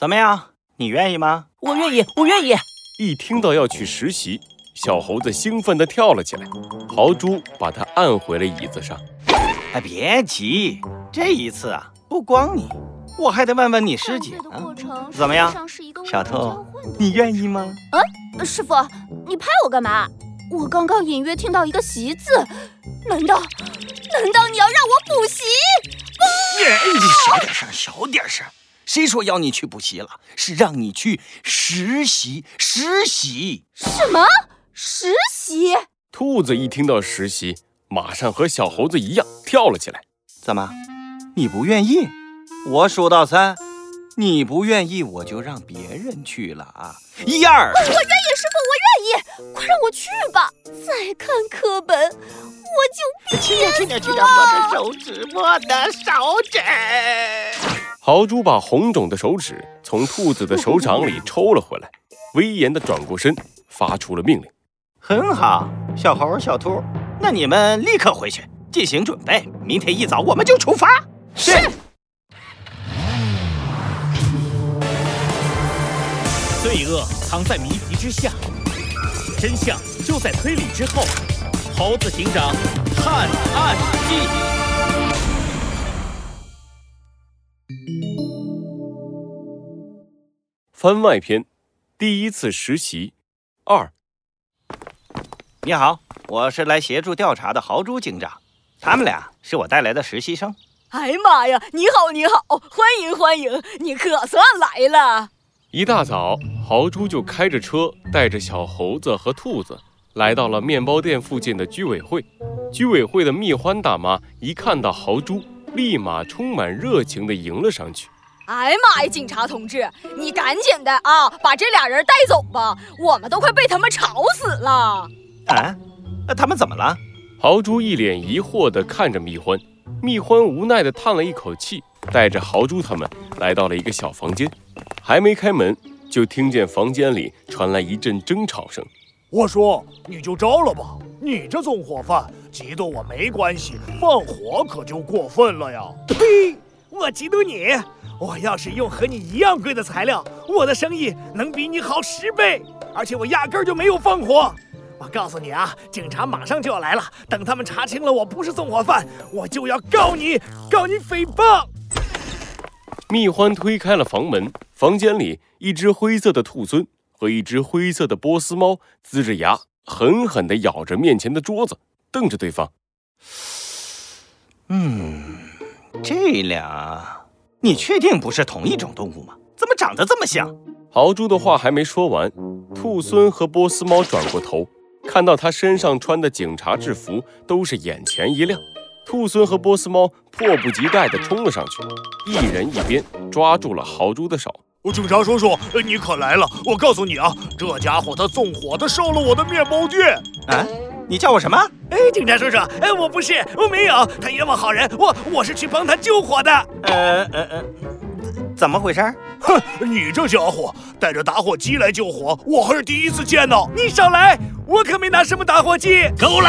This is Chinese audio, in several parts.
怎么样？你愿意吗？我愿意，我愿意。一听到要去实习，小猴子兴奋地跳了起来。豪猪把他按回了椅子上。哎，别急，这一次啊，不光你，我还得问问你师姐呢。怎么样，小兔，你愿意吗？嗯，师傅，你拍我干嘛？我刚刚隐约听到一个“习”字，难道，难道你要让我补习？你小点声，小点声。谁说要你去补习了？是让你去实习，实习。什么实习？兔子一听到实习，马上和小猴子一样跳了起来。怎么，你不愿意？我数到三，你不愿意，我就让别人去了啊！一二，我愿意，师傅，我愿意，快让我去吧！再看课本，我就轻点，轻点，轻点，我的手指，我的手指。豪猪把红肿的手指从兔子的手掌里抽了回来，威严地转过身，发出了命令：“很好，小猴、小兔，那你们立刻回去进行准备，明天一早我们就出发。”是。罪恶藏在谜题之下，真相就在推理之后。猴子警长探案记。番外篇，第一次实习二。你好，我是来协助调查的豪猪警长，他们俩是我带来的实习生。哎呀妈呀，你好你好，欢迎欢迎，你可算来了。一大早，豪猪就开着车，带着小猴子和兔子来到了面包店附近的居委会。居委会的蜜獾大妈一看到豪猪，立马充满热情地迎了上去。哎呀妈呀，警察同志，你赶紧的啊，把这俩人带走吧，我们都快被他们吵死了。啊，那他们怎么了？豪猪一脸疑惑地看着蜜獾，蜜獾无奈地叹了一口气，带着豪猪他们来到了一个小房间。还没开门，就听见房间里传来一阵争吵声。我说，你就招了吧，你这纵火犯，嫉妒我没关系，放火可就过分了呀。呸！我嫉妒你。我要是用和你一样贵的材料，我的生意能比你好十倍，而且我压根儿就没有放火。我告诉你啊，警察马上就要来了，等他们查清了我不是纵火犯，我就要告你，告你诽谤。蜜獾推开了房门，房间里一只灰色的兔狲和一只灰色的波斯猫呲着牙，狠狠地咬着面前的桌子，瞪着对方。嗯，这俩。你确定不是同一种动物吗？怎么长得这么像？豪猪的话还没说完，兔狲和波斯猫转过头，看到他身上穿的警察制服，都是眼前一亮。兔狲和波斯猫迫不及待地冲了上去，一人一边抓住了豪猪的手。警察叔叔，你可来了！我告诉你啊，这家伙他纵火，他烧了我的面包店。啊，你叫我什么？哎，警察叔叔，哎，我不是，我没有，他冤枉好人，我我是去帮他救火的。呃呃呃，怎么回事？哼，你这家伙带着打火机来救火，我还是第一次见呢。你少来，我可没拿什么打火机。够了！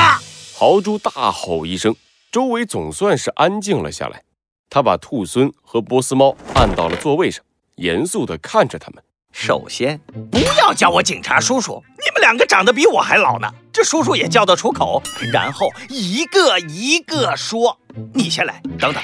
豪猪大吼一声，周围总算是安静了下来。他把兔狲和波斯猫按到了座位上。严肃地看着他们。首先，不要叫我警察叔叔，你们两个长得比我还老呢，这叔叔也叫得出口。然后一个一个说，你先来。等等，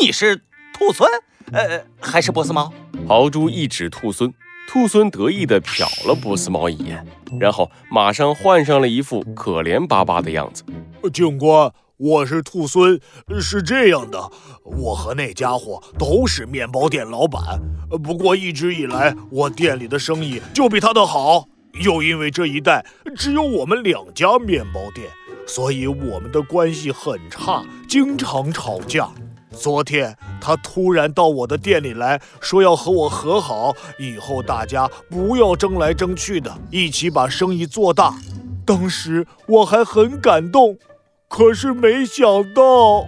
你是兔狲？呃，还是波斯猫？豪猪一指兔狲，兔狲得意地瞟了波斯猫一眼，然后马上换上了一副可怜巴巴的样子。警官。我是兔孙，是这样的，我和那家伙都是面包店老板，不过一直以来我店里的生意就比他的好，又因为这一带只有我们两家面包店，所以我们的关系很差，经常吵架。昨天他突然到我的店里来说要和我和好，以后大家不要争来争去的，一起把生意做大。当时我还很感动。可是没想到，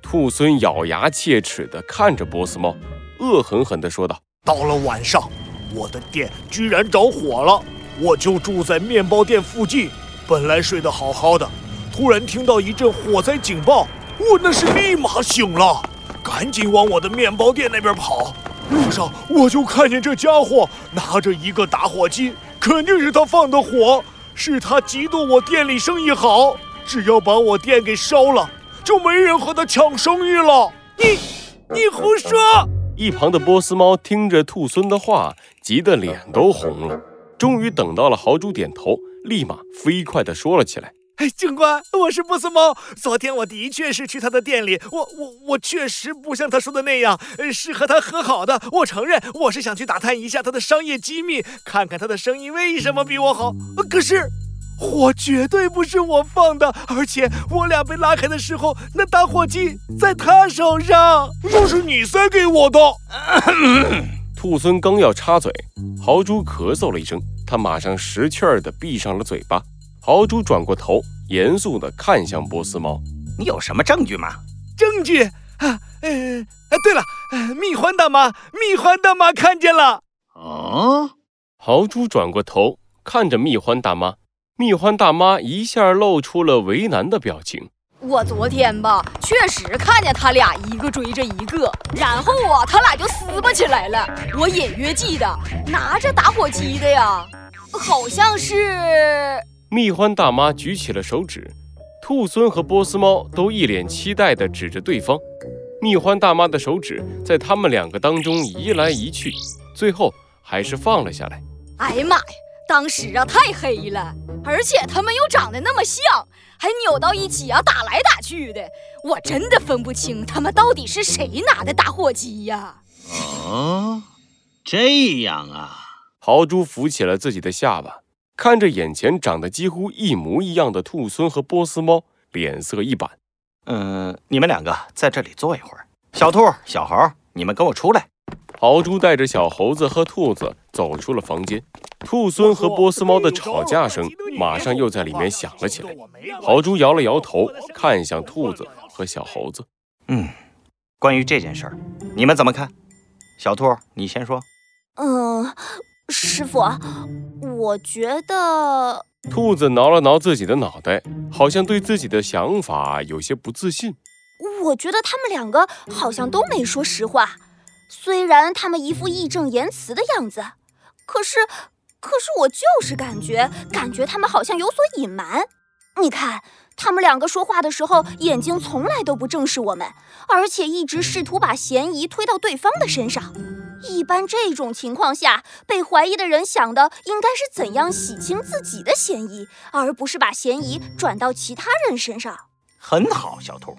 兔孙咬牙切齿地看着波斯猫，恶狠狠地说道：“到了晚上，我的店居然着火了。我就住在面包店附近，本来睡得好好的，突然听到一阵火灾警报，我那是立马醒了，赶紧往我的面包店那边跑。路上我就看见这家伙拿着一个打火机，肯定是他放的火，是他嫉妒我店里生意好，只要把我店给烧了，就没人和他抢生意了。你，你胡说！一旁的波斯猫听着兔孙的话，急得脸都红了。终于等到了豪猪点头，立马飞快地说了起来。哎，警官，我是波斯猫。昨天我的确是去他的店里，我我我确实不像他说的那样，是和他和好的。我承认，我是想去打探一下他的商业机密，看看他的生意为什么比我好。可是，火绝对不是我放的，而且我俩被拉开的时候，那打火机在他手上，又是你塞给我的。兔孙刚要插嘴，豪猪咳嗽了一声，他马上识趣儿的闭上了嘴巴。豪猪转过头，严肃的看向波斯猫：“你有什么证据吗？”“证据啊，呃，哎，对了，蜜獾大妈，蜜獾大妈看见了。”“啊。”豪猪转过头看着蜜獾大妈，蜜獾大妈一下露出了为难的表情。“我昨天吧，确实看见他俩一个追着一个，然后啊，他俩就撕巴起来了。我隐约记得拿着打火机的呀，好像是。”蜜獾大妈举起了手指，兔狲和波斯猫都一脸期待地指着对方。蜜獾大妈的手指在他们两个当中移来移去，最后还是放了下来。哎呀妈呀！当时啊太黑了，而且他们又长得那么像，还扭到一起啊打来打去的，我真的分不清他们到底是谁拿的打火机呀。哦，这样啊！豪猪扶起了自己的下巴。看着眼前长得几乎一模一样的兔狲和波斯猫，脸色一板。嗯，你们两个在这里坐一会儿。小兔、小猴，你们跟我出来。豪猪带着小猴子和兔子走出了房间。兔孙和波斯猫的吵架声马上又在里面响了起来。豪猪摇了摇头，看向兔子和小猴子。嗯，关于这件事儿，你们怎么看？小兔，你先说。嗯。师傅，我觉得兔子挠了挠自己的脑袋，好像对自己的想法有些不自信。我觉得他们两个好像都没说实话，虽然他们一副义正言辞的样子，可是，可是我就是感觉，感觉他们好像有所隐瞒。你看，他们两个说话的时候，眼睛从来都不正视我们，而且一直试图把嫌疑推到对方的身上。一般这种情况下，被怀疑的人想的应该是怎样洗清自己的嫌疑，而不是把嫌疑转到其他人身上。很好，小兔，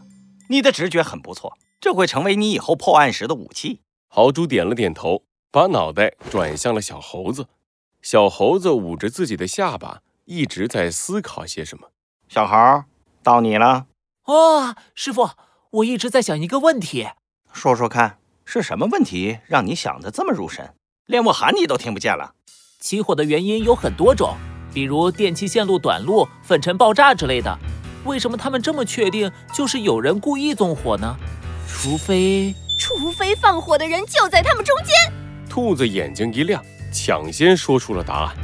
你的直觉很不错，这会成为你以后破案时的武器。豪猪点了点头，把脑袋转向了小猴子。小猴子捂着自己的下巴，一直在思考些什么。小猴，到你了。哦，师傅，我一直在想一个问题，说说看。是什么问题让你想的这么入神，连我喊你都听不见了？起火的原因有很多种，比如电气线路短路、粉尘爆炸之类的。为什么他们这么确定就是有人故意纵火呢？除非，除非放火的人就在他们中间。兔子眼睛一亮，抢先说出了答案。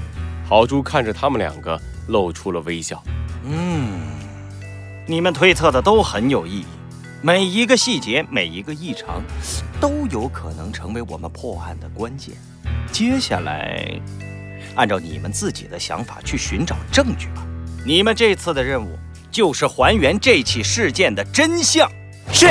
豪猪看着他们两个，露出了微笑。嗯，你们推测的都很有意义。每一个细节，每一个异常，都有可能成为我们破案的关键。接下来，按照你们自己的想法去寻找证据吧。你们这次的任务就是还原这起事件的真相。是。